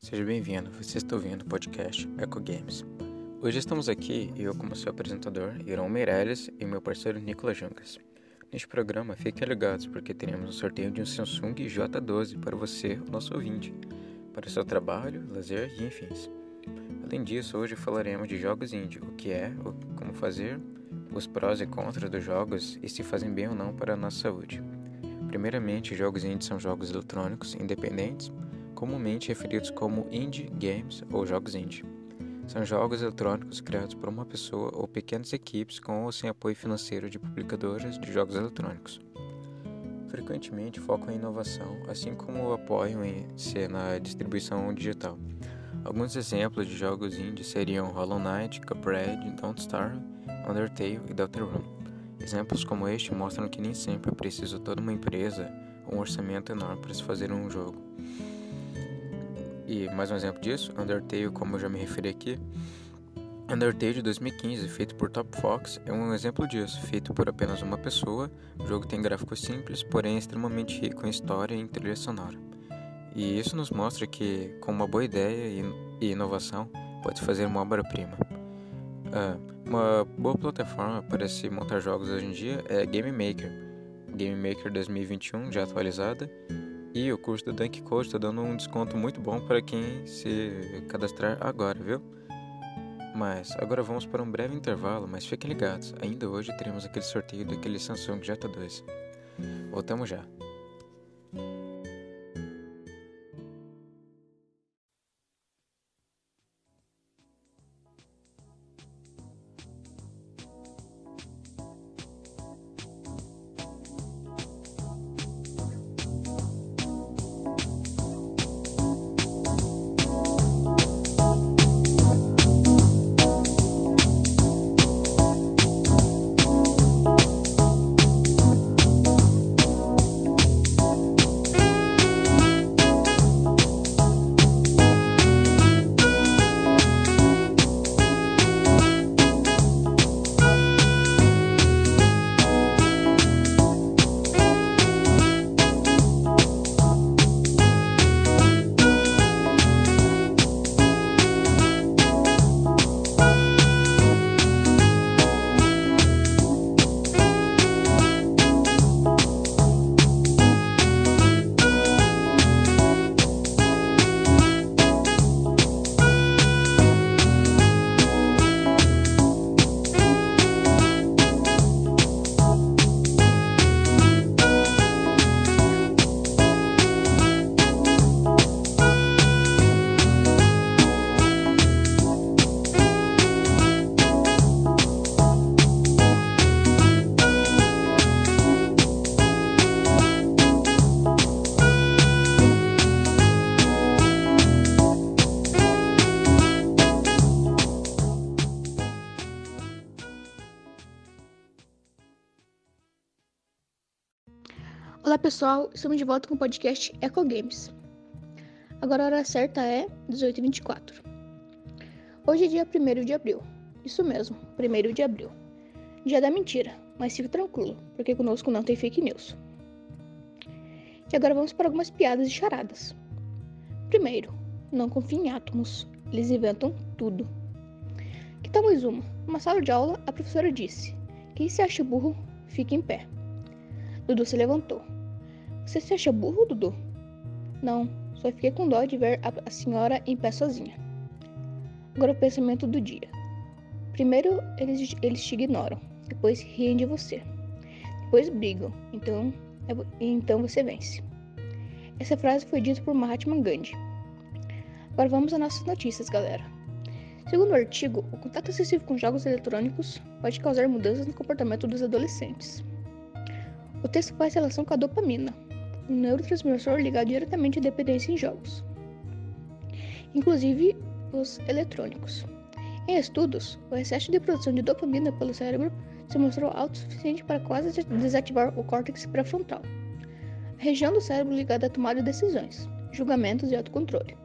Seja bem-vindo, você está ouvindo o podcast Eco Games. Hoje estamos aqui, eu como seu apresentador, Irão Meirelles e meu parceiro Nicolas Juncas. Neste programa, fiquem ligados porque teremos um sorteio de um Samsung J12 para você, nosso ouvinte, para seu trabalho, lazer e enfim. Além disso, hoje falaremos de jogos indie, o que é, como fazer, os prós e contras dos jogos e se fazem bem ou não para a nossa saúde. Primeiramente, jogos indie são jogos eletrônicos independentes, comumente referidos como indie games ou jogos indie. São jogos eletrônicos criados por uma pessoa ou pequenas equipes com ou sem apoio financeiro de publicadoras de jogos eletrônicos. Frequentemente focam em inovação, assim como apoiam em se na distribuição digital. Alguns exemplos de jogos indie seriam Hollow Knight, Cuphead, Don't Starve, Undertale e Deltarune. Exemplos como este mostram que nem sempre é preciso toda uma empresa ou um orçamento enorme para se fazer um jogo. E mais um exemplo disso, Undertale, como eu já me referi aqui. Undertale de 2015, feito por Top Fox, é um exemplo disso, feito por apenas uma pessoa. O jogo tem gráficos simples, porém extremamente rico em história e em trilha sonora. E isso nos mostra que, com uma boa ideia e inovação, pode fazer uma obra-prima. Uh, uma boa plataforma para se montar jogos hoje em dia é Game Maker. Game Maker 2021, já atualizada. E o curso do Dunk Code está dando um desconto muito bom para quem se cadastrar agora, viu? Mas agora vamos para um breve intervalo, mas fiquem ligados, ainda hoje teremos aquele sorteio daquele Samsung J2. Voltamos já. Olá pessoal, estamos de volta com o podcast Eco Games. Agora a hora certa é 18h24. Hoje é dia 1 de abril. Isso mesmo, 1 de abril. Dia da mentira, mas fique tranquilo, porque conosco não tem fake news. E agora vamos para algumas piadas e charadas. Primeiro, não confie em átomos, eles inventam tudo. Que tal mais uma? Numa sala de aula, a professora disse: Quem se acha burro, fique em pé. Dudu se levantou. Você se acha burro, Dudu? Não, só fiquei com dó de ver a, senhora em pé sozinha. Agora o pensamento do dia. Primeiro eles, eles te ignoram, depois riem de você, depois brigam, então, é, então você vence. Essa frase foi dita por Mahatma Gandhi. Agora vamos às nossas notícias, galera. Segundo o artigo, o contato excessivo com jogos eletrônicos pode causar mudanças no comportamento dos adolescentes. O texto faz relação com a dopamina, um neurotransmissor ligado diretamente à dependência em jogos, inclusive os eletrônicos. Em estudos, o excesso de produção de dopamina pelo cérebro se mostrou autossuficiente para quase desativar o córtex pré-frontal, a região do cérebro ligada à tomada de decisões, julgamentos e autocontrole.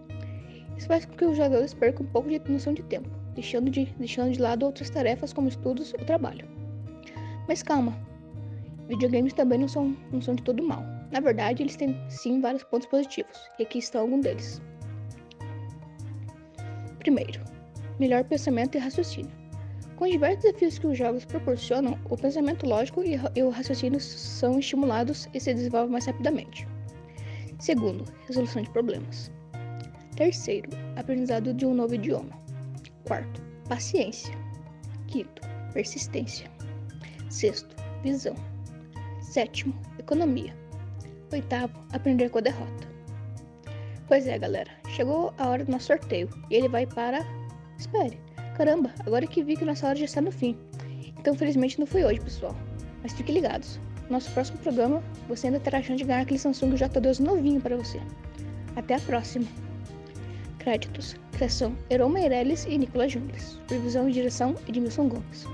Isso faz com que os jogadores percam um pouco de noção de tempo, deixando de, deixando de lado outras tarefas como estudos ou trabalho. Mas calma, Videogames também não são, não são de todo mal. Na verdade, eles têm sim vários pontos positivos, e aqui estão alguns deles. Primeiro, melhor pensamento e raciocínio. Com os diversos desafios que os jogos proporcionam, o pensamento lógico e o raciocínio são estimulados e se desenvolvem mais rapidamente. Segundo, resolução de problemas. Terceiro, aprendizado de um novo idioma. Quarto, paciência. Quinto, persistência. Sexto, visão. Sétimo, economia. Oitavo, aprender com a derrota. Pois é, galera, chegou a hora do nosso sorteio e ele vai para. Espere. Caramba, agora que vi que nossa hora já está no fim. Então, felizmente não foi hoje, pessoal. Mas fiquem ligados. No nosso próximo programa, você ainda terá a chance de ganhar aquele Samsung J2 novinho para você. Até a próxima. Créditos: Criação: Heron Meirelles e Nicolas Jungles. Previsão e direção: Edmilson Gomes.